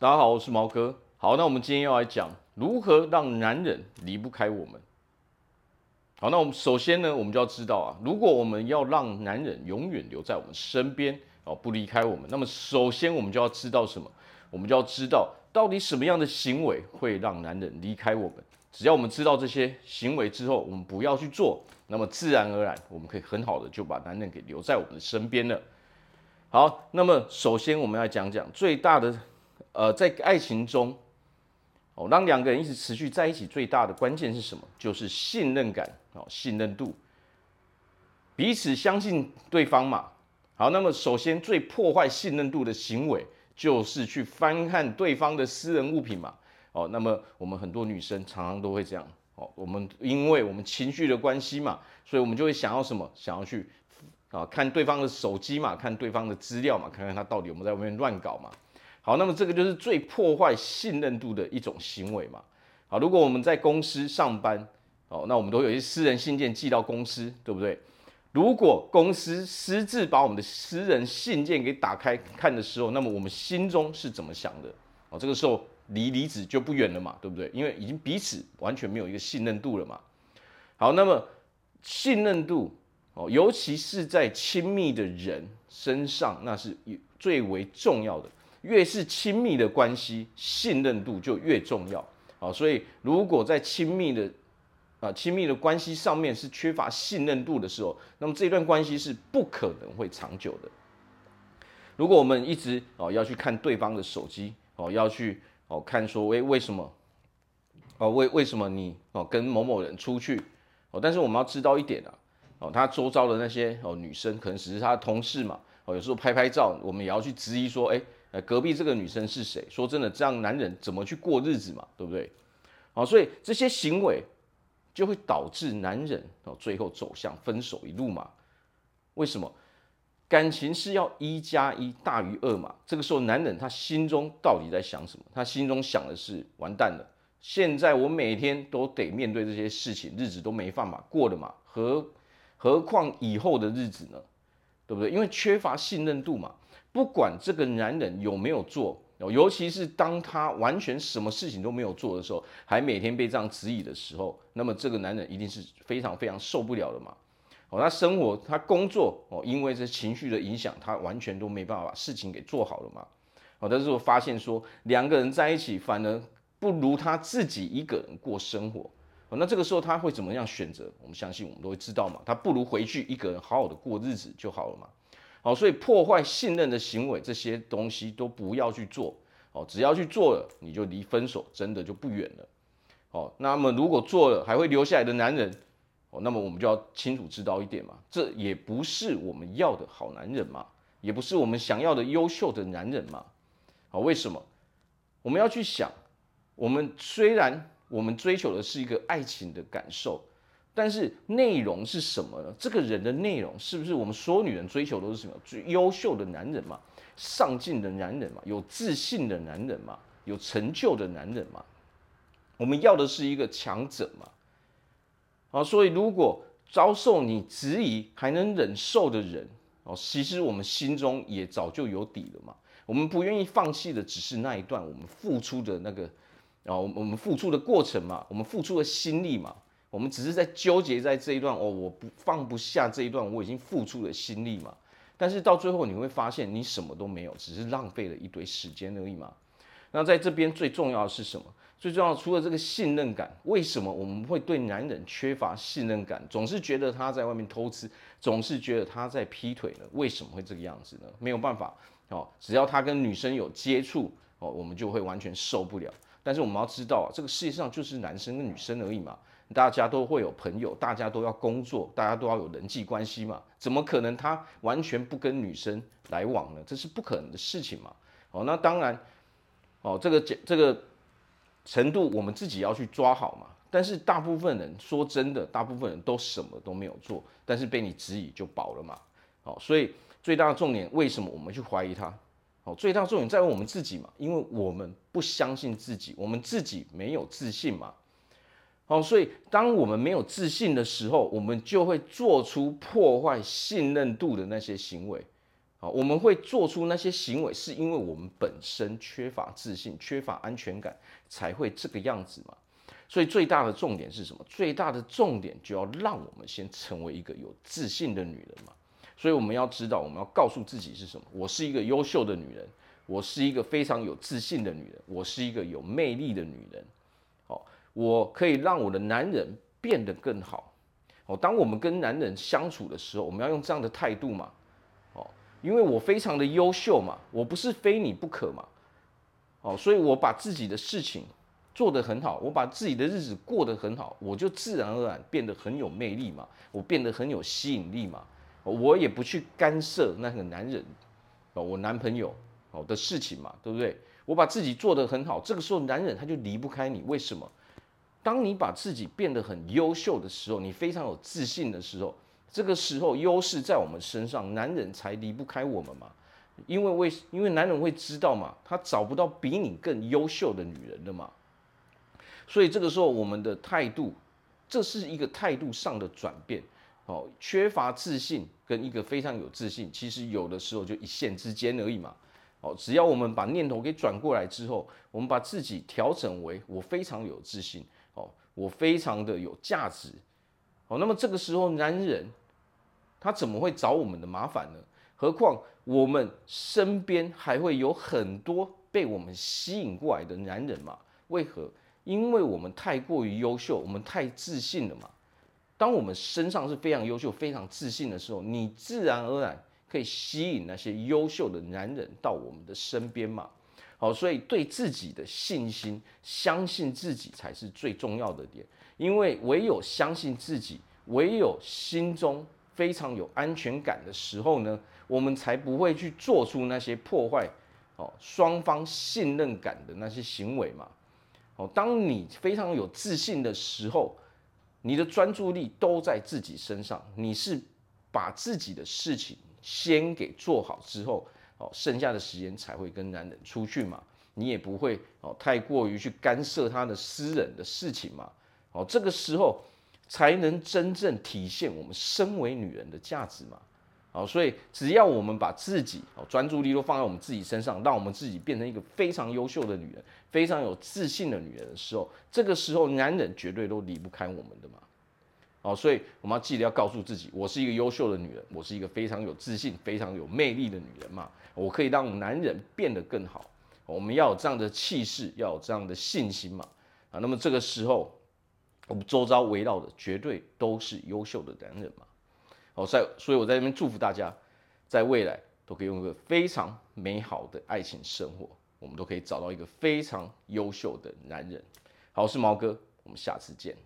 大家好，我是毛哥。好，那我们今天要来讲如何让男人离不开我们。好，那我们首先呢，我们就要知道啊，如果我们要让男人永远留在我们身边哦，不离开我们，那么首先我们就要知道什么？我们就要知道到底什么样的行为会让男人离开我们。只要我们知道这些行为之后，我们不要去做，那么自然而然，我们可以很好的就把男人给留在我们的身边了。好，那么首先我们来讲讲最大的。呃，在爱情中，哦，让两个人一直持续在一起，最大的关键是什么？就是信任感，哦，信任度，彼此相信对方嘛。好，那么首先最破坏信任度的行为，就是去翻看对方的私人物品嘛。哦，那么我们很多女生常常都会这样，哦，我们因为我们情绪的关系嘛，所以我们就会想要什么？想要去啊看对方的手机嘛，看对方的资料嘛，看看他到底有没有在外面乱搞嘛。好，那么这个就是最破坏信任度的一种行为嘛。好，如果我们在公司上班，哦，那我们都有一些私人信件寄到公司，对不对？如果公司私自把我们的私人信件给打开看的时候，那么我们心中是怎么想的？哦，这个时候离离职就不远了嘛，对不对？因为已经彼此完全没有一个信任度了嘛。好，那么信任度哦，尤其是在亲密的人身上，那是最为重要的。越是亲密的关系，信任度就越重要。好，所以如果在亲密的啊亲密的关系上面是缺乏信任度的时候，那么这段关系是不可能会长久的。如果我们一直哦要去看对方的手机哦，要去哦看说，为为什么哦为为什么你哦跟某某人出去哦，但是我们要知道一点啊哦，他周遭的那些哦女生可能只是他的同事嘛哦，有时候拍拍照，我们也要去质疑说，哎。呃，隔壁这个女生是谁？说真的，这样男人怎么去过日子嘛？对不对？好，所以这些行为就会导致男人哦，最后走向分手一路嘛？为什么？感情是要一加一大于二嘛？这个时候，男人他心中到底在想什么？他心中想的是：完蛋了，现在我每天都得面对这些事情，日子都没办法过了嘛？何何况以后的日子呢？对不对？因为缺乏信任度嘛。不管这个男人有没有做，尤其是当他完全什么事情都没有做的时候，还每天被这样质疑的时候，那么这个男人一定是非常非常受不了的嘛。哦，他生活、他工作，哦，因为这情绪的影响，他完全都没办法把事情给做好了嘛。哦，但是我发现说，两个人在一起反而不如他自己一个人过生活。哦，那这个时候他会怎么样选择？我们相信我们都会知道嘛。他不如回去一个人好好的过日子就好了嘛。好，所以破坏信任的行为，这些东西都不要去做。哦，只要去做了，你就离分手真的就不远了。哦，那么如果做了还会留下来的男人，哦，那么我们就要清楚知道一点嘛，这也不是我们要的好男人嘛，也不是我们想要的优秀的男人嘛。好，为什么？我们要去想，我们虽然我们追求的是一个爱情的感受。但是内容是什么呢？这个人的内容是不是我们所有女人追求都是什么？最优秀的男人嘛，上进的男人嘛，有自信的男人嘛，有成就的男人嘛。我们要的是一个强者嘛。啊，所以如果遭受你质疑还能忍受的人，哦，其实我们心中也早就有底了嘛。我们不愿意放弃的只是那一段我们付出的那个，啊，我们付出的过程嘛，我们付出的心力嘛。我们只是在纠结在这一段哦，我不放不下这一段，我已经付出了心力嘛。但是到最后你会发现，你什么都没有，只是浪费了一堆时间而已嘛。那在这边最重要的是什么？最重要除了这个信任感，为什么我们会对男人缺乏信任感？总是觉得他在外面偷吃，总是觉得他在劈腿呢？为什么会这个样子呢？没有办法哦，只要他跟女生有接触哦，我们就会完全受不了。但是我们要知道啊，这个世界上就是男生跟女生而已嘛。大家都会有朋友，大家都要工作，大家都要有人际关系嘛，怎么可能他完全不跟女生来往呢？这是不可能的事情嘛。哦，那当然，哦，这个这个程度我们自己要去抓好嘛。但是大部分人说真的，大部分人都什么都没有做，但是被你质疑就饱了嘛。哦，所以最大的重点，为什么我们去怀疑他？最大重点在于我们自己嘛，因为我们不相信自己，我们自己没有自信嘛。哦，所以当我们没有自信的时候，我们就会做出破坏信任度的那些行为。啊，我们会做出那些行为，是因为我们本身缺乏自信、缺乏安全感，才会这个样子嘛。所以最大的重点是什么？最大的重点就要让我们先成为一个有自信的女人嘛。所以我们要知道，我们要告诉自己是什么？我是一个优秀的女人，我是一个非常有自信的女人，我是一个有魅力的女人。好，我可以让我的男人变得更好。哦，当我们跟男人相处的时候，我们要用这样的态度嘛。哦因为我非常的优秀嘛，我不是非你不可嘛，哦，所以我把自己的事情做得很好，我把自己的日子过得很好，我就自然而然变得很有魅力嘛，我变得很有吸引力嘛，我也不去干涉那个男人，哦，我男朋友哦的事情嘛，对不对？我把自己做得很好，这个时候男人他就离不开你，为什么？当你把自己变得很优秀的时候，你非常有自信的时候。这个时候优势在我们身上，男人才离不开我们嘛。因为为因为男人会知道嘛，他找不到比你更优秀的女人的嘛。所以这个时候我们的态度，这是一个态度上的转变。哦，缺乏自信跟一个非常有自信，其实有的时候就一线之间而已嘛。哦，只要我们把念头给转过来之后，我们把自己调整为我非常有自信，哦，我非常的有价值。哦，那么这个时候，男人他怎么会找我们的麻烦呢？何况我们身边还会有很多被我们吸引过来的男人嘛？为何？因为我们太过于优秀，我们太自信了嘛。当我们身上是非常优秀、非常自信的时候，你自然而然可以吸引那些优秀的男人到我们的身边嘛。好，所以对自己的信心，相信自己才是最重要的点。因为唯有相信自己，唯有心中非常有安全感的时候呢，我们才不会去做出那些破坏哦双方信任感的那些行为嘛。哦，当你非常有自信的时候，你的专注力都在自己身上，你是把自己的事情先给做好之后，哦，剩下的时间才会跟男人出去嘛。你也不会哦太过于去干涉他的私人的事情嘛。哦，这个时候才能真正体现我们身为女人的价值嘛。好，所以只要我们把自己哦专注力都放在我们自己身上，让我们自己变成一个非常优秀的女人，非常有自信的女人的时候，这个时候男人绝对都离不开我们的嘛。好，所以我们要记得要告诉自己，我是一个优秀的女人，我是一个非常有自信、非常有魅力的女人嘛。我可以让男人变得更好。我们要有这样的气势，要有这样的信心嘛。啊，那么这个时候。我们周遭围绕的绝对都是优秀的男人嘛，好，在所以我在这边祝福大家，在未来都可以用一个非常美好的爱情生活，我们都可以找到一个非常优秀的男人。好，我是毛哥，我们下次见。